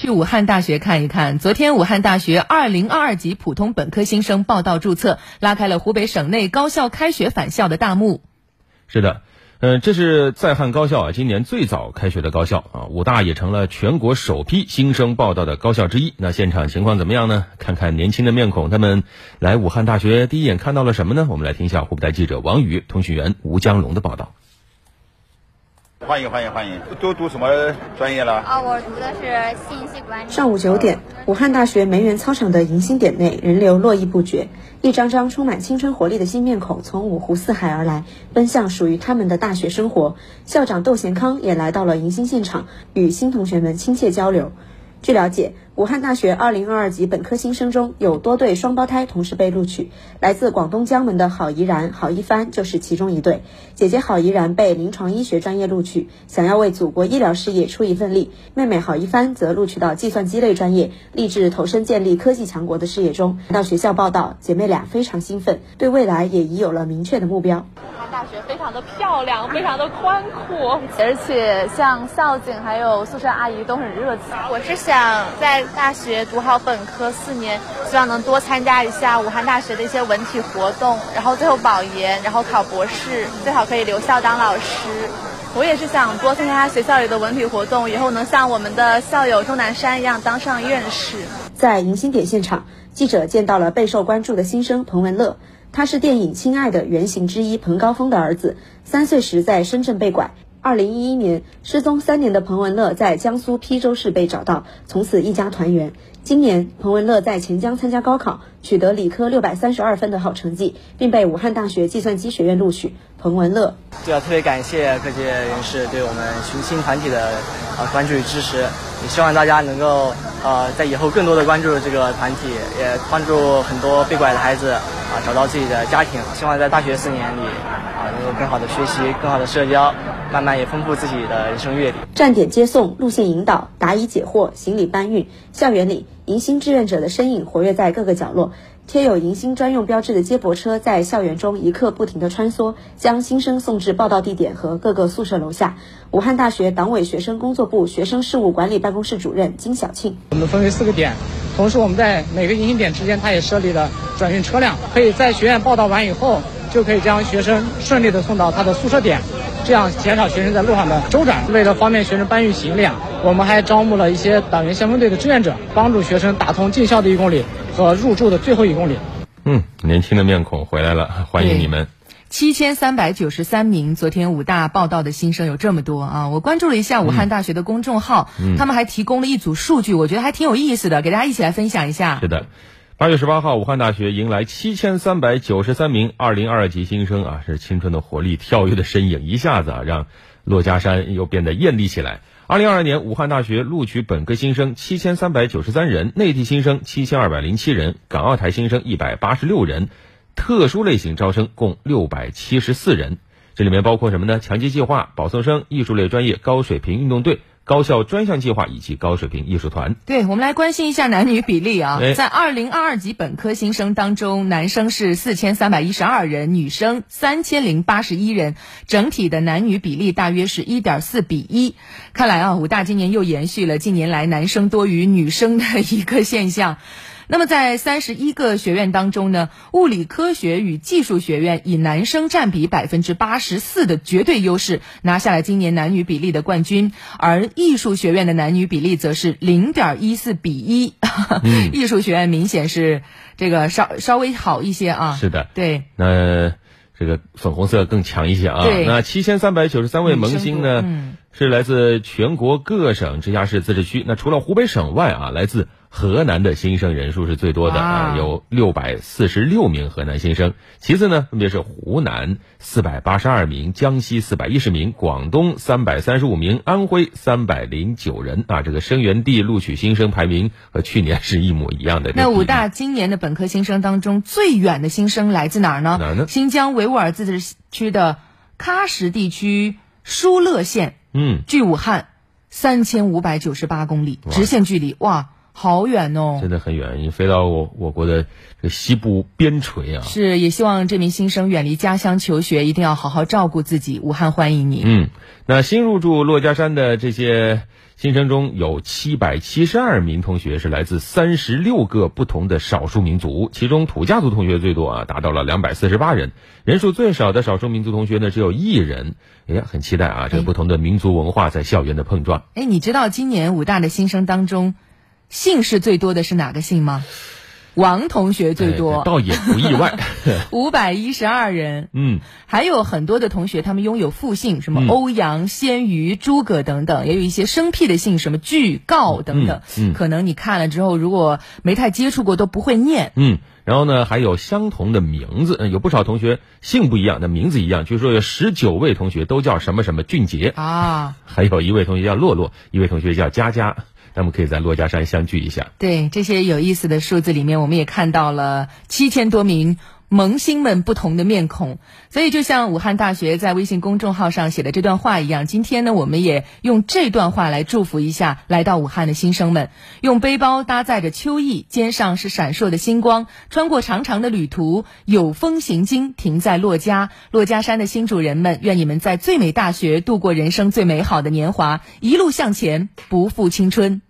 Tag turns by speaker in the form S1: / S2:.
S1: 去武汉大学看一看。昨天，武汉大学二零二二级普通本科新生报到注册，拉开了湖北省内高校开学返校的大幕。
S2: 是的，嗯，这是在汉高校啊，今年最早开学的高校啊，武大也成了全国首批新生报到的高校之一。那现场情况怎么样呢？看看年轻的面孔，他们来武汉大学第一眼看到了什么呢？我们来听一下湖北台记者王宇、通讯员吴江龙的报道。
S3: 欢迎欢迎欢迎！都读什么专业了？
S4: 啊，我读的是信息管理。
S5: 上午九点，武汉大学梅园操场的迎新点内人流络绎不绝，一张张充满青春活力的新面孔从五湖四海而来，奔向属于他们的大学生活。校长窦贤康也来到了迎新现场，与新同学们亲切交流。据了解，武汉大学2022级本科新生中有多对双胞胎同时被录取，来自广东江门的郝怡然、郝一帆就是其中一对。姐姐郝怡然被临床医学专业录取，想要为祖国医疗事业出一份力；妹妹郝一帆则录取到计算机类专业，立志投身建立科技强国的事业中。到学校报道，姐妹俩非常兴奋，对未来也已有了明确的目标。
S6: 武汉大学非常的漂亮，非常的宽阔，而且像校警还有宿舍阿姨都很热情。
S4: 我是想在大学读好本科四年，希望能多参加一下武汉大学的一些文体活动，然后最后保研，然后考博士，最好可以留校当老师。
S6: 我也是想多参加学校里的文体活动，以后能像我们的校友钟南山一样当上院士。
S5: 在迎新点现场，记者见到了备受关注的新生彭文乐。他是电影《亲爱的》原型之一彭高峰的儿子，三岁时在深圳被拐。二零一一年失踪三年的彭文乐在江苏邳州市被找到，从此一家团圆。今年彭文乐在钱江参加高考，取得理科六百三十二分的好成绩，并被武汉大学计算机学院录取。彭文乐，
S7: 就要特别感谢各界人士对我们寻亲团体的啊关注与支持，也希望大家能够呃在以后更多的关注这个团体，也帮助很多被拐的孩子。啊，找到自己的家庭，希望在大学四年里啊，能够更好的学习，更好的社交，慢慢也丰富自己的人生阅历。
S5: 站点接送、路线引导、答疑解惑、行李搬运，校园里迎新志愿者的身影活跃在各个角落。贴有迎新专用标志的接驳车在校园中一刻不停地穿梭，将新生送至报到地点和各个宿舍楼下。武汉大学党委学生工作部学生事务管理办公室主任金小庆：
S8: 我们分为四个点，同时我们在每个迎新点之间，它也设立了转运车辆，可以在学院报到完以后，就可以将学生顺利的送到他的宿舍点，这样减少学生在路上的周转。为了方便学生搬运行李啊，我们还招募了一些党员先锋队的志愿者，帮助学生打通进校的一公里。和入住的最后一公里。
S2: 嗯，年轻的面孔回来了，欢迎你们。
S1: 七千三百九十三名，昨天武大报道的新生有这么多啊！我关注了一下武汉大学的公众号，他们还提供了一组数据，我觉得还挺有意思的，给大家一起来分享一下。
S2: 是的，八月十八号，武汉大学迎来七千三百九十三名二零二二级新生啊，是青春的活力、跳跃的身影，一下子啊让珞珈山又变得艳丽起来。二零二二年，武汉大学录取本科新生七千三百九十三人，内地新生七千二百零七人，港澳台新生一百八十六人，特殊类型招生共六百七十四人。这里面包括什么呢？强基计划、保送生、艺术类专业高水平运动队。高校专项计划以及高水平艺术团。
S1: 对，我们来关心一下男女比例啊，在二零二二级本科新生当中，男生是四千三百一十二人，女生三千零八十一人，整体的男女比例大约是一点四比一。看来啊，武大今年又延续了近年来男生多于女生的一个现象。那么在三十一个学院当中呢，物理科学与技术学院以男生占比百分之八十四的绝对优势，拿下了今年男女比例的冠军。而艺术学院的男女比例则是零点一四比一，艺术学院明显是这个稍稍微好一些啊。
S2: 是的，
S1: 对。
S2: 那这个粉红色更强一些啊。那七千三百九十三位萌新呢，是来自全国各省、直辖市、自治区。那除了湖北省外啊，来自。河南的新生人数是最多的啊，有六百四十六名河南新生。其次呢，分别是湖南四百八十二名，江西四百一十名，广东三百三十五名，安徽三百零九人啊。这个生源地录取新生排名和去年是一模一样的。
S1: 那武大今年的本科新生当中，最远的新生来自哪儿呢？
S2: 哪儿呢？
S1: 新疆维吾尔自治区的喀什地区疏勒县。
S2: 嗯，
S1: 距武汉三千五百九十八公里，直线距离哇。好远哦，
S2: 真的很远，你飞到我我国的这西部边陲啊。
S1: 是，也希望这名新生远离家乡求学，一定要好好照顾自己。武汉欢迎你。
S2: 嗯，那新入住珞珈山的这些新生中有七百七十二名同学是来自三十六个不同的少数民族，其中土家族同学最多啊，达到了两百四十八人。人数最少的少数民族同学呢，只有一人。哎呀，很期待啊，这个不同的民族文化在校园的碰撞。
S1: 哎，你知道今年武大的新生当中，姓氏最多的是哪个姓吗？王同学最多，
S2: 倒也不意外，
S1: 五百一十二人。
S2: 嗯，
S1: 还有很多的同学，他们拥有复姓，什么欧阳、鲜于、诸葛等等，也有一些生僻的姓，什么巨、告等等。
S2: 嗯，
S1: 可能你看了之后，如果没太接触过，都不会念。
S2: 嗯，然后呢，还有相同的名字，有不少同学姓不一样，那名字一样。据说有十九位同学都叫什么什么俊杰
S1: 啊，
S2: 还有一位同学叫洛洛，一位同学叫佳佳。那么可以在珞珈山相聚一下。
S1: 对这些有意思的数字里面，我们也看到了七千多名萌新们不同的面孔。所以，就像武汉大学在微信公众号上写的这段话一样，今天呢，我们也用这段话来祝福一下来到武汉的新生们。用背包搭载着秋意，肩上是闪烁的星光，穿过长长的旅途，有风行经，停在珞珈珞珈山的新主人们，愿你们在最美大学度过人生最美好的年华，一路向前，不负青春。